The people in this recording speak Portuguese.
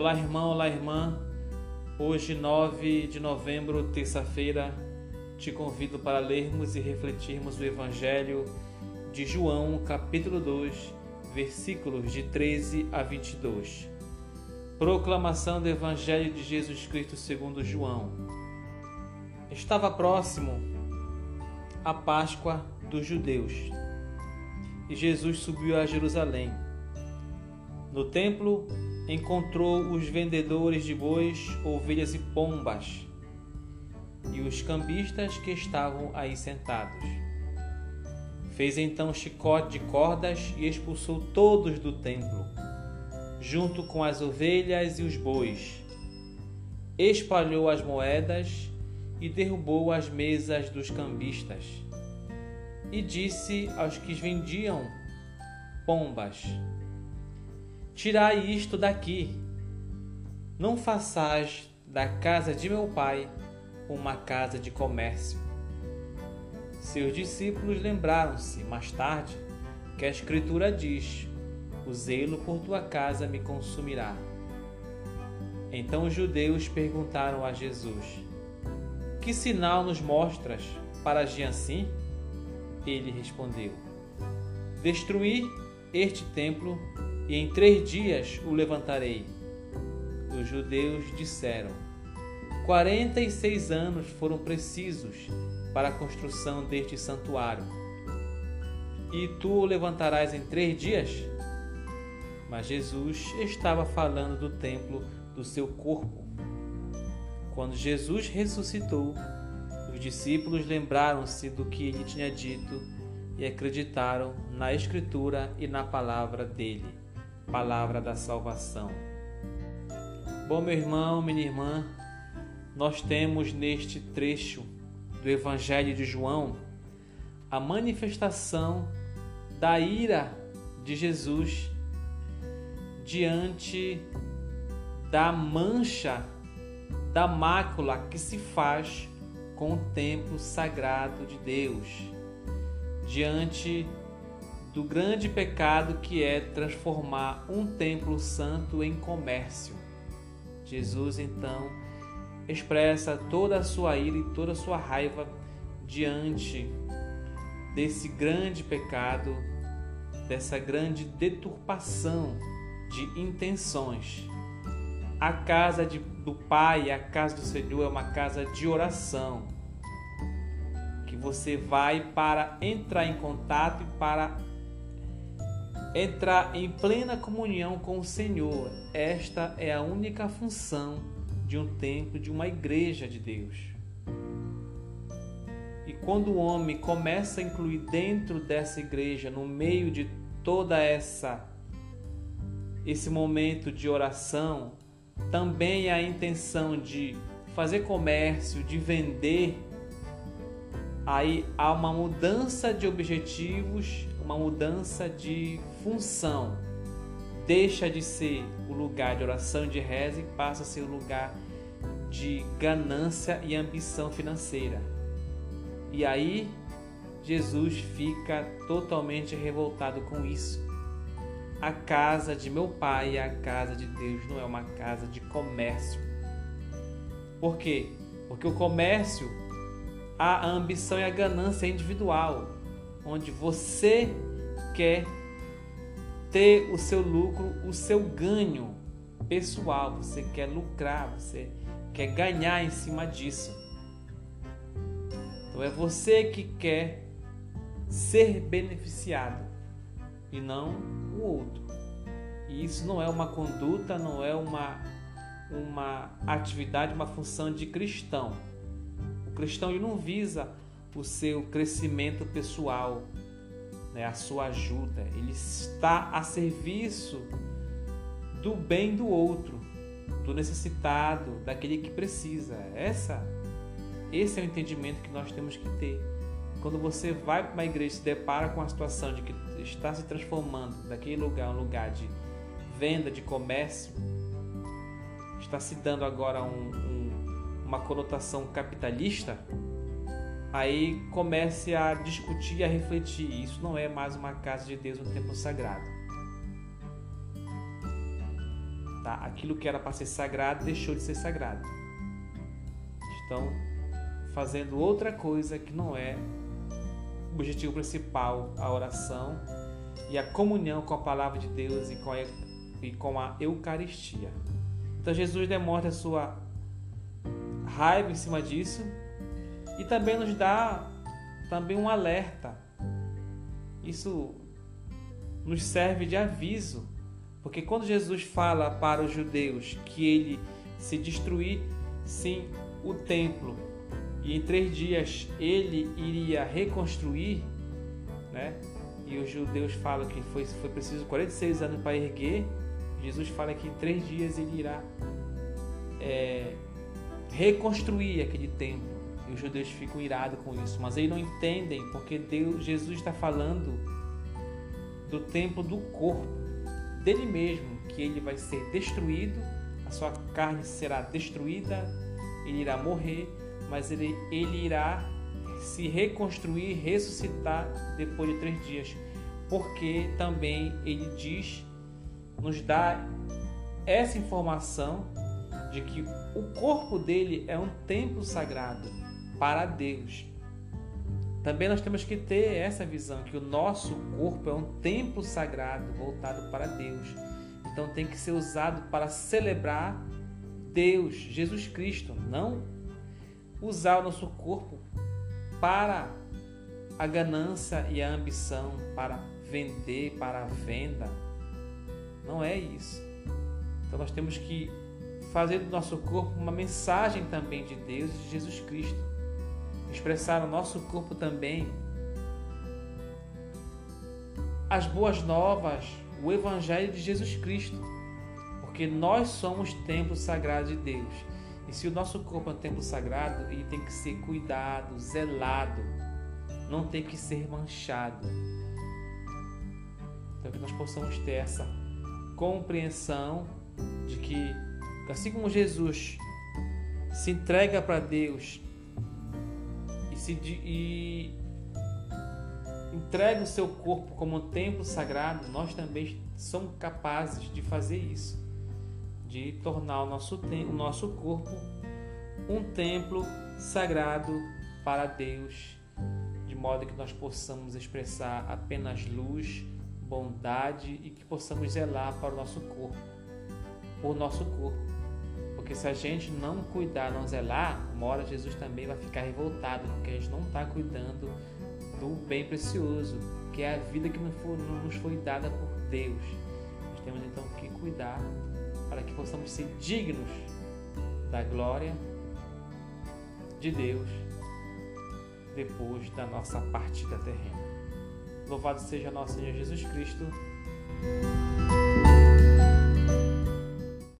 Olá, irmão, olá, irmã. Hoje, 9 de novembro, terça-feira, te convido para lermos e refletirmos o Evangelho de João, capítulo 2, versículos de 13 a 22. Proclamação do Evangelho de Jesus Cristo segundo João. Estava próximo a Páscoa dos judeus e Jesus subiu a Jerusalém. No templo, encontrou os vendedores de bois, ovelhas e pombas e os cambistas que estavam aí sentados. Fez então chicote de cordas e expulsou todos do templo, junto com as ovelhas e os bois. Espalhou as moedas e derrubou as mesas dos cambistas e disse aos que vendiam pombas: Tirai isto daqui, não façais da casa de meu pai uma casa de comércio. Seus discípulos lembraram-se mais tarde que a Escritura diz: O zelo por tua casa me consumirá. Então os judeus perguntaram a Jesus: Que sinal nos mostras para agir assim? Ele respondeu: Destruir este templo e em três dias o levantarei. Os judeus disseram: Quarenta e seis anos foram precisos para a construção deste santuário. E tu o levantarás em três dias? Mas Jesus estava falando do templo do seu corpo. Quando Jesus ressuscitou, os discípulos lembraram-se do que ele tinha dito e acreditaram na Escritura e na palavra dele, palavra da salvação. Bom, meu irmão, minha irmã, nós temos neste trecho do Evangelho de João a manifestação da ira de Jesus diante da mancha, da mácula que se faz com o templo sagrado de Deus, diante do grande pecado que é transformar um templo santo em comércio. Jesus então expressa toda a sua ira e toda a sua raiva diante desse grande pecado, dessa grande deturpação de intenções a casa de, do Pai, a casa do Senhor é uma casa de oração. Que você vai para entrar em contato e para entrar em plena comunhão com o Senhor. Esta é a única função de um templo, de uma igreja de Deus. E quando o homem começa a incluir dentro dessa igreja, no meio de toda essa esse momento de oração, também a intenção de fazer comércio, de vender, aí há uma mudança de objetivos, uma mudança de função. Deixa de ser o lugar de oração e de reza e passa a ser o lugar de ganância e ambição financeira. E aí Jesus fica totalmente revoltado com isso a casa de meu pai, a casa de Deus, não é uma casa de comércio. Por quê? Porque o comércio, a ambição e a ganância é individual, onde você quer ter o seu lucro, o seu ganho pessoal, você quer lucrar, você quer ganhar em cima disso. Então é você que quer ser beneficiado e não o outro. E isso não é uma conduta, não é uma, uma atividade, uma função de cristão. O cristão ele não visa o seu crescimento pessoal, né, a sua ajuda. Ele está a serviço do bem do outro, do necessitado, daquele que precisa. Essa, esse é o entendimento que nós temos que ter. Quando você vai para uma igreja e se depara com a situação de que está se transformando daquele lugar um lugar de venda, de comércio, está se dando agora um, um, uma conotação capitalista, aí comece a discutir a refletir. Isso não é mais uma casa de Deus, um templo sagrado. Tá? Aquilo que era para ser sagrado deixou de ser sagrado. Estão fazendo outra coisa que não é o objetivo principal, a oração e a comunhão com a palavra de Deus e com a, e com a Eucaristia. Então Jesus demonstra a sua raiva em cima disso e também nos dá também um alerta. Isso nos serve de aviso, porque quando Jesus fala para os judeus que ele se destruir sim o templo e em três dias ele iria reconstruir, né? E os judeus falam que foi, foi preciso 46 anos para erguer. Jesus fala que em três dias ele irá é, reconstruir aquele templo. E os judeus ficam irados com isso, mas eles não entendem porque Deus, Jesus está falando do templo do corpo dele mesmo, que ele vai ser destruído, a sua carne será destruída, ele irá morrer, mas ele, ele irá se reconstruir, ressuscitar depois de três dias, porque também ele diz, nos dá essa informação de que o corpo dele é um templo sagrado para Deus. Também nós temos que ter essa visão que o nosso corpo é um templo sagrado voltado para Deus. Então tem que ser usado para celebrar Deus, Jesus Cristo, não usar o nosso corpo para a ganância e a ambição, para vender, para a venda. Não é isso. Então nós temos que fazer do nosso corpo uma mensagem também de Deus e de Jesus Cristo. Expressar no nosso corpo também as boas novas, o Evangelho de Jesus Cristo. Porque nós somos templo sagrado de Deus. E se o nosso corpo é um templo sagrado, ele tem que ser cuidado, zelado, não tem que ser manchado. Então que nós possamos ter essa compreensão de que Assim como Jesus se entrega para Deus se, e entrega o seu corpo como um templo sagrado, nós também somos capazes de fazer isso, de tornar o nosso, o nosso corpo um templo sagrado para Deus, de modo que nós possamos expressar apenas luz, bondade e que possamos zelar para o nosso corpo, por nosso corpo porque se a gente não cuidar, não zelar, uma hora Jesus também vai ficar revoltado, porque a gente não está cuidando do bem precioso, que é a vida que não, for, não nos foi dada por Deus. Nós temos então que cuidar para que possamos ser dignos da glória de Deus depois da nossa partida terrena. Louvado seja nosso Senhor Jesus Cristo.